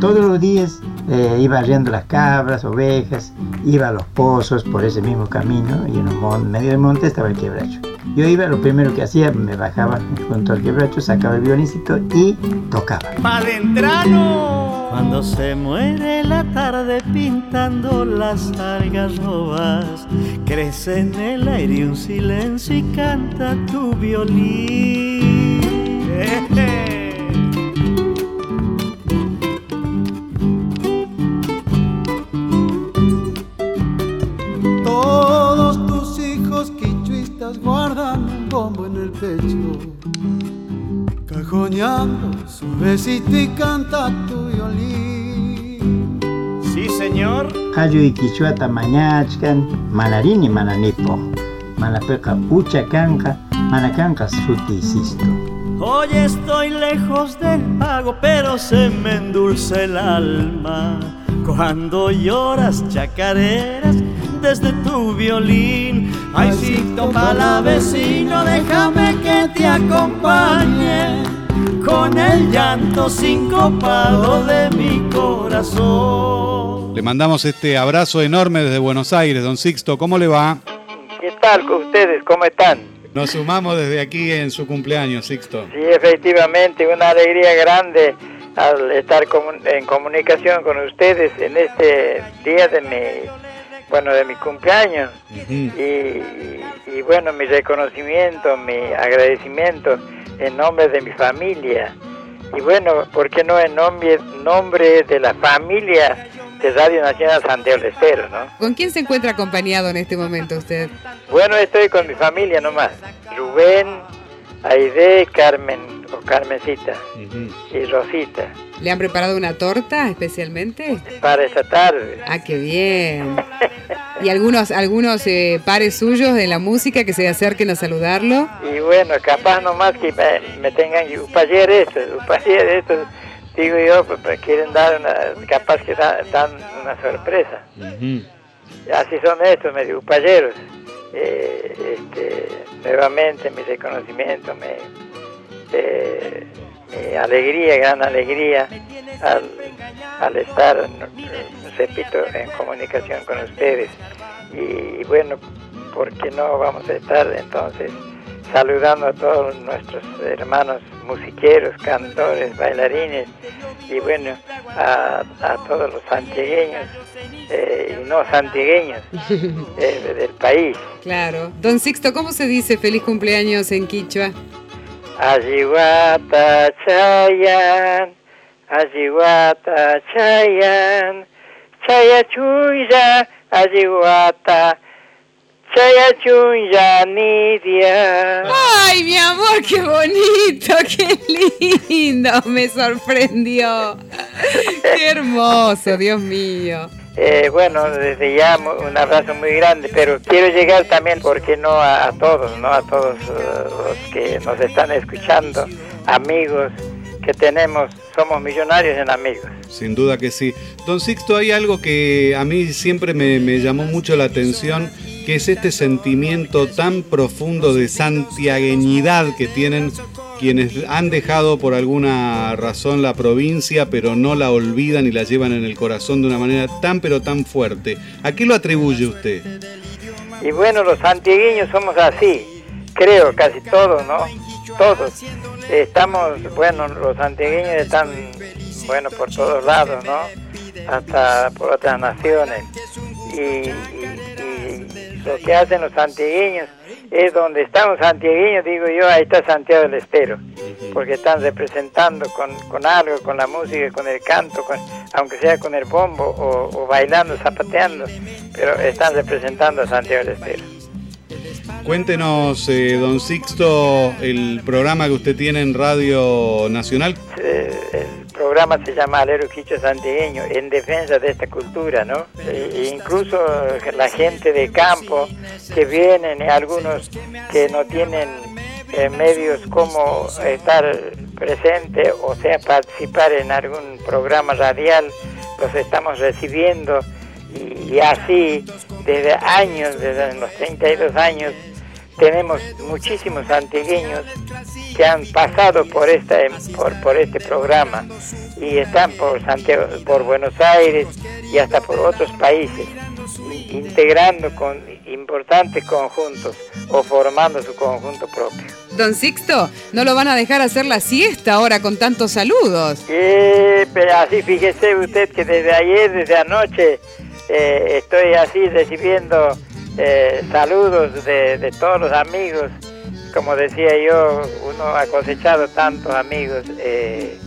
todos los días eh, iba arriendo las cabras, ovejas, iba a los pozos por ese mismo camino y en un medio del monte estaba el quebracho. Yo iba, lo primero que hacía, me bajaba junto al quebracho, sacaba el violincito y tocaba. ¡Palentrano! Cuando se muere la tarde pintando las algarrobas, crece en el aire un silencio y canta tu violín. Pecho, cajoneando su besito y canta tu violín. Sí, señor. Ayu y quichuata mañachkan, manarini mananipo, manapeca ucha canca, manacanca sutisisto. Hoy estoy lejos del pago, pero se me endulce el alma cuando lloras chacareras desde tu violín. Ay, para la vecino, déjame que te acompañe con el llanto sincopado de mi corazón. Le mandamos este abrazo enorme desde Buenos Aires, don Sixto. ¿Cómo le va? ¿Qué tal con ustedes? ¿Cómo están? Nos sumamos desde aquí en su cumpleaños, Sixto. Sí, efectivamente, una alegría grande al estar en comunicación con ustedes en este día de mi, bueno, de mi cumpleaños. y, bueno, mi reconocimiento, mi agradecimiento en nombre de mi familia. Y bueno, ¿por qué no en nombre, nombre de la familia de Radio Nacional Santiago del Estero, ¿no? ¿Con quién se encuentra acompañado en este momento usted? Bueno, estoy con mi familia nomás. Rubén, Aide, Carmen o Carmencita y Rosita. ¿Le han preparado una torta especialmente? Para esta tarde. Ah, qué bien. ¿Y algunos algunos eh, pares suyos de la música que se acerquen a saludarlo? Y bueno, capaz nomás que me, tengan un taller esto, un taller esto digo yo, pues, pues, quieren dar una, capaz que dan, una sorpresa. Así son estos medio payeros. Eh, este, nuevamente mi reconocimiento, eh, mi, alegría, gran alegría al, estar, repito, en comunicación con ustedes. Y, y bueno, ¿por qué no vamos a estar entonces? Saludando a todos nuestros hermanos musiqueros, cantores, bailarines y bueno, a, todos los santigueños eh, y no santigueños eh, del país. Claro. Don Sixto, ¿cómo se dice feliz cumpleaños en Quichua? Ayiguata Chayan, Ayiguata Chayan, Chayachuya, Ayiguata Ay, mi amor, qué bonito, qué lindo, me sorprendió. Qué hermoso, Dios mío. Eh, bueno, desde ya un abrazo muy grande, pero quiero llegar también, porque no a, todos, no a todos uh, los que nos están escuchando, amigos que tenemos, somos millonarios en amigos. Sin duda que sí. Don Sixto, hay algo que a mí siempre me, me llamó mucho la atención que es este sentimiento tan profundo de santiagueñidad que tienen quienes han dejado por alguna razón la provincia, pero no la olvidan y la llevan en el corazón de una manera tan pero tan fuerte. ¿A qué lo atribuye usted? Y bueno, los santiagueños somos así, creo, casi todos, ¿no? Todos. Estamos, bueno, los santiagueños están, bueno, por todos lados, ¿no? Hasta por otras naciones. y lo que hacen los antigueños es donde están los antigueños, digo yo, ahí está Santiago del Estero, porque están representando con, algo, con la música, con el canto, aunque sea con el bombo o, bailando, zapateando, pero están representando a Santiago del Estero. Cuéntenos, eh, don Sixto, el programa que usted tiene en Radio Nacional. el programa se llama Alero Quicho Santigueño, en defensa de esta cultura, ¿no? E incluso la gente de campo que vienen, algunos que no tienen eh, medios como estar presente, o sea, participar en algún programa radial, los estamos recibiendo y, así desde años, desde los 32 años, tenemos muchísimos antigueños que han pasado por esta por, por este programa y están por Santiago, por Buenos Aires y hasta por otros países integrando con importantes conjuntos o formando su conjunto propio. Don Sixto, ¿no lo van a dejar hacer la siesta ahora con tantos saludos? Eh, pero así fíjese usted que desde ayer, desde anoche, eh, estoy así recibiendo eh, saludos de, todos los amigos. Como decía yo, uno ha cosechado tantos amigos eh,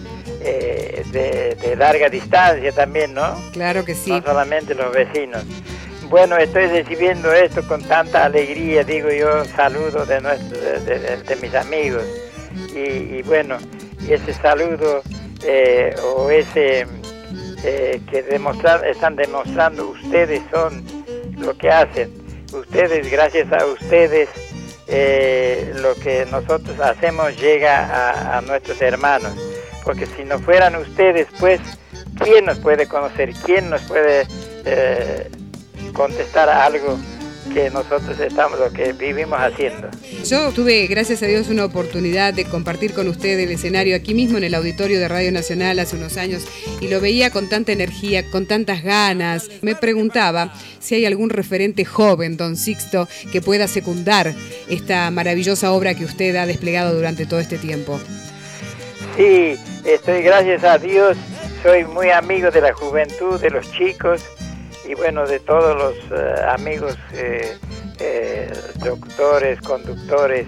de, de, larga distancia también, ¿no? Claro que sí. No solamente los vecinos. Bueno, estoy recibiendo esto con tanta alegría, digo yo, saludo de, de, mis amigos. Y, bueno, ese saludo eh, o ese eh, que demostrar, están demostrando ustedes son lo que hacen. Ustedes, gracias a ustedes, eh, lo que nosotros hacemos llega a, a nuestros hermanos. Porque si no fueran ustedes, pues, ¿quién nos puede conocer? ¿Quién nos puede contestar algo que nosotros estamos, lo que vivimos haciendo. Yo tuve, gracias a Dios, una oportunidad de compartir con usted el escenario aquí mismo en el auditorio de Radio Nacional hace unos años y lo veía con tanta energía, con tantas ganas. Me preguntaba si hay algún referente joven, don Sixto, que pueda secundar esta maravillosa obra que usted ha desplegado durante todo este tiempo. Sí, estoy, gracias a Dios, soy muy amigo de la juventud, de los chicos y bueno, de todos los eh, amigos eh, eh, doctores, conductores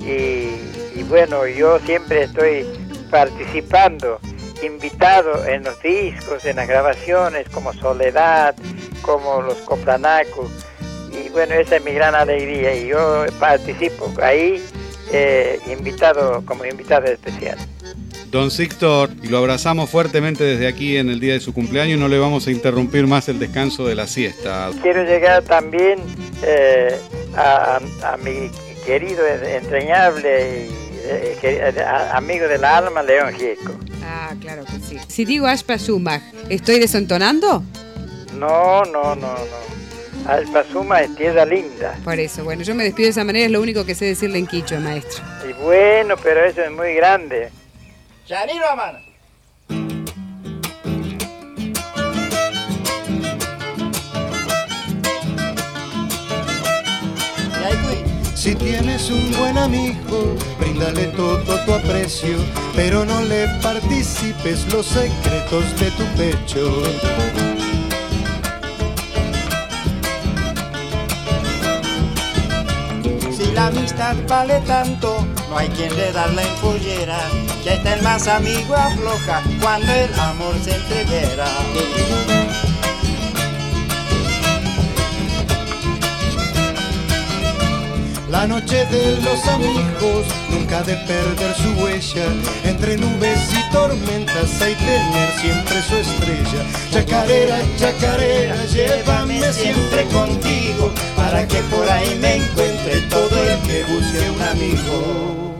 y, bueno, yo siempre estoy participando, invitado en los discos, en las grabaciones como Soledad, como los Coplanacos y bueno, esa es mi gran alegría y yo participo ahí invitado como invitado especial. Don Sixto, y lo abrazamos fuertemente desde aquí en el día de su cumpleaños, no le vamos a interrumpir más el descanso de la siesta. Quiero llegar también eh, a, mi querido, entrañable y eh, amigo del alma, León Gieco. Ah, claro que sí. Si digo Aspa Sumag, ¿estoy desentonando? No, no, no, no. Aspa Sumag es tierra linda. Por eso, bueno, yo me despido de esa manera, es lo único que sé decirle en Quicho, maestro. Y bueno, pero eso es muy grande. Si tienes un buen amigo, bríndale todo tu aprecio, pero no le participes los secretos de tu pecho. Amistad vale tanto, no hay quien le da la empollera, que hasta el más amigo afloja cuando el amor se entreviera. La noche de los amigos nunca de perder su huella. Entre nubes y tormentas hay tener siempre su estrella. Chacarera, chacarera, llévame siempre contigo para que por ahí me encuentre busque un amigo.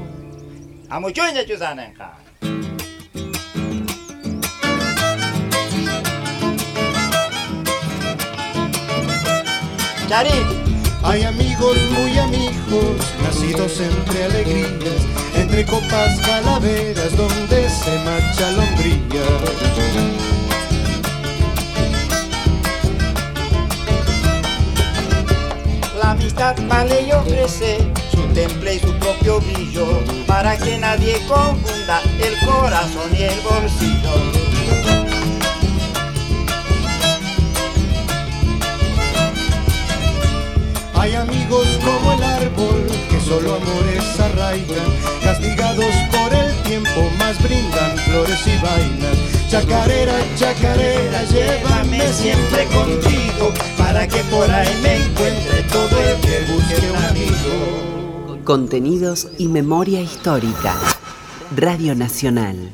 Charit. Hay amigos muy amigos, nacidos entre alegrías, entre copas calaveras donde se marcha lombría. Amistad vale y ofrece su temple y su propio brillo, para que nadie confunda el corazón y el bolsillo. Hay amigos como el árbol que solo amores arraigan, castigados por el tiempo, más brindan flores y vainas. Chacarera, chacarera, llévame siempre contigo, para que por ahí me encuentre todo el que busque un amigo. Contenidos y memoria histórica. Radio Nacional.